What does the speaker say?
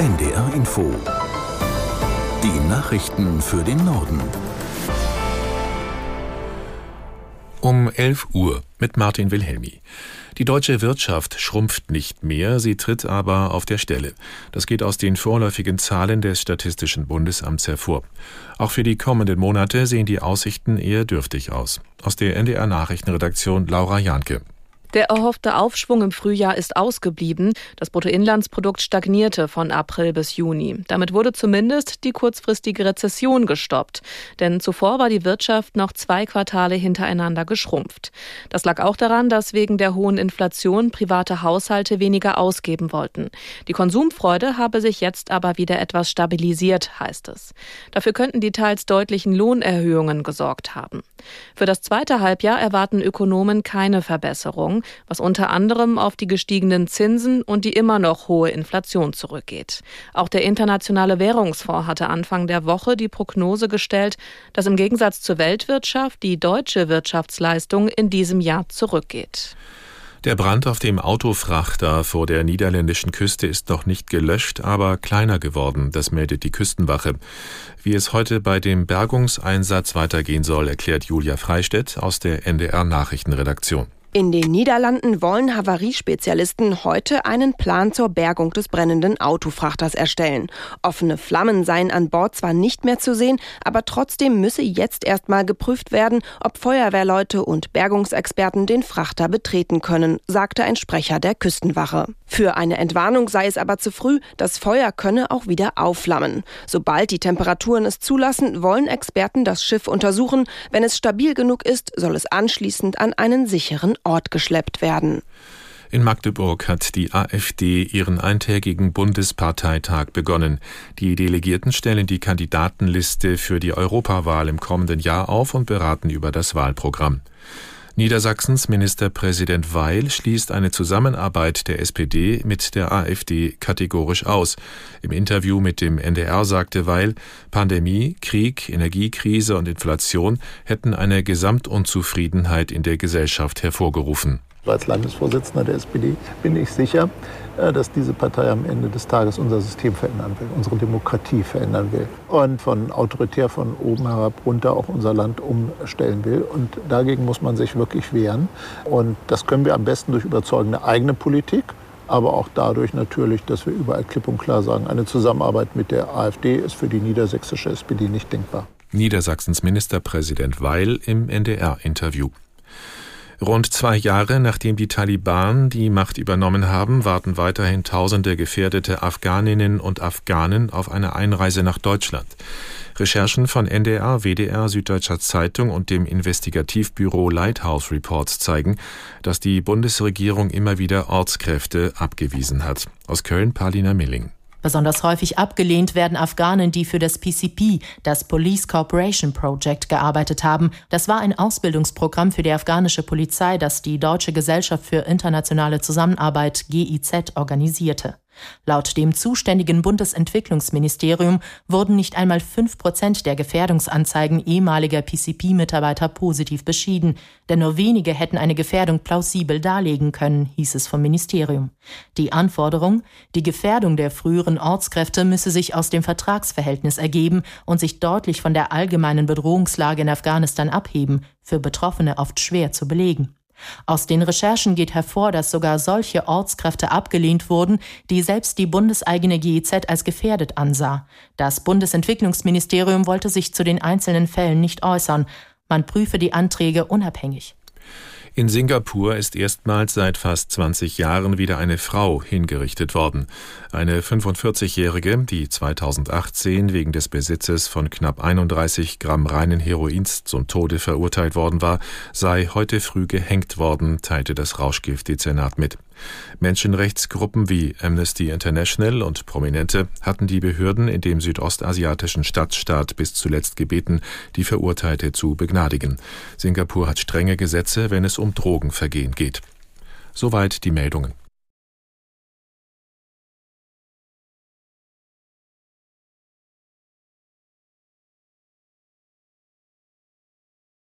NDR Info. Die Nachrichten für den Norden. Um 11 Uhr mit Martin Wilhelmi. Die deutsche Wirtschaft schrumpft nicht mehr, sie tritt aber auf der Stelle. Das geht aus den vorläufigen Zahlen des Statistischen Bundesamts hervor. Auch für die kommenden Monate sehen die Aussichten eher dürftig aus. Aus der NDR Nachrichtenredaktion Laura Janke. Der erhoffte Aufschwung im Frühjahr ist ausgeblieben. Das Bruttoinlandsprodukt stagnierte von April bis Juni. Damit wurde zumindest die kurzfristige Rezession gestoppt. Denn zuvor war die Wirtschaft noch zwei Quartale hintereinander geschrumpft. Das lag auch daran, dass wegen der hohen Inflation private Haushalte weniger ausgeben wollten. Die Konsumfreude habe sich jetzt aber wieder etwas stabilisiert, heißt es. Dafür könnten die teils deutlichen Lohnerhöhungen gesorgt haben. Für das zweite Halbjahr erwarten Ökonomen keine Verbesserung, was unter anderem auf die gestiegenen Zinsen und die immer noch hohe Inflation zurückgeht. Auch der Internationale Währungsfonds hatte Anfang der Woche die Prognose gestellt, dass im Gegensatz zur Weltwirtschaft die deutsche Wirtschaftsleistung in diesem Jahr zurückgeht. Der Brand auf dem Autofrachter vor der niederländischen Küste ist noch nicht gelöscht, aber kleiner geworden, das meldet die Küstenwache. Wie es heute bei dem Bergungseinsatz weitergehen soll, erklärt Julia Freistedt aus der NDR Nachrichtenredaktion. In den Niederlanden wollen Havariespezialisten heute einen Plan zur Bergung des brennenden Autofrachters erstellen. Offene Flammen seien an Bord zwar nicht mehr zu sehen, aber trotzdem müsse jetzt erstmal geprüft werden, ob Feuerwehrleute und Bergungsexperten den Frachter betreten können, sagte ein Sprecher der Küstenwache. Für eine Entwarnung sei es aber zu früh, das Feuer könne auch wieder aufflammen. Sobald die Temperaturen es zulassen, wollen Experten das Schiff untersuchen. Wenn es stabil genug ist, soll es anschließend an einen sicheren Ort geschleppt werden. In Magdeburg hat die AfD ihren eintägigen Bundesparteitag begonnen. Die Delegierten stellen die Kandidatenliste für die Europawahl im kommenden Jahr auf und beraten über das Wahlprogramm. Niedersachsens Ministerpräsident Weil schließt eine Zusammenarbeit der SPD mit der AfD kategorisch aus. Im Interview mit dem NDR sagte Weil, Pandemie, Krieg, Energiekrise und Inflation hätten eine Gesamtunzufriedenheit in der Gesellschaft hervorgerufen. Als Landesvorsitzender der SPD bin ich sicher, äh, dass diese Partei am Ende des Tages unser System verändern will, unsere Demokratie verändern will und von autoritär von oben herab runter auch unser Land umstellen will. Und dagegen muss man sich wirklich wehren. Und das können wir am besten durch überzeugende eigene Politik, aber auch dadurch natürlich, dass wir überall klipp und klar sagen, eine Zusammenarbeit mit der AfD ist für die niedersächsische SPD nicht denkbar. Niedersachsens Ministerpräsident Weil im NDR-Interview. Rund zwei Jahre nachdem die Taliban die Macht übernommen haben, warten weiterhin tausende gefährdete Afghaninnen und Afghanen auf eine Einreise nach Deutschland. Recherchen von NDR, WDR, Süddeutscher Zeitung und dem Investigativbüro Lighthouse Reports zeigen, dass die Bundesregierung immer wieder Ortskräfte abgewiesen hat. Aus Köln Palina Milling. Besonders häufig abgelehnt werden Afghanen, die für das PCP, das Police Corporation Project, gearbeitet haben. Das war ein Ausbildungsprogramm für die afghanische Polizei, das die Deutsche Gesellschaft für internationale Zusammenarbeit GIZ organisierte. Laut dem zuständigen Bundesentwicklungsministerium wurden nicht einmal fünf Prozent der Gefährdungsanzeigen ehemaliger PCP-Mitarbeiter positiv beschieden, denn nur wenige hätten eine Gefährdung plausibel darlegen können, hieß es vom Ministerium. Die Anforderung, die Gefährdung der früheren Ortskräfte müsse sich aus dem Vertragsverhältnis ergeben und sich deutlich von der allgemeinen Bedrohungslage in Afghanistan abheben, für Betroffene oft schwer zu belegen. Aus den Recherchen geht hervor, dass sogar solche Ortskräfte abgelehnt wurden, die selbst die bundeseigene GIZ als gefährdet ansah. Das Bundesentwicklungsministerium wollte sich zu den einzelnen Fällen nicht äußern. Man prüfe die Anträge unabhängig. In Singapur ist erstmals seit fast 20 Jahren wieder eine Frau hingerichtet worden. Eine 45-Jährige, die 2018 wegen des Besitzes von knapp 31 Gramm reinen Heroins zum Tode verurteilt worden war, sei heute früh gehängt worden, teilte das Rauschgiftdezernat mit. Menschenrechtsgruppen wie Amnesty International und Prominente hatten die Behörden in dem südostasiatischen Stadtstaat bis zuletzt gebeten, die Verurteilte zu begnadigen. Singapur hat strenge Gesetze, wenn es um Drogenvergehen geht. Soweit die Meldungen.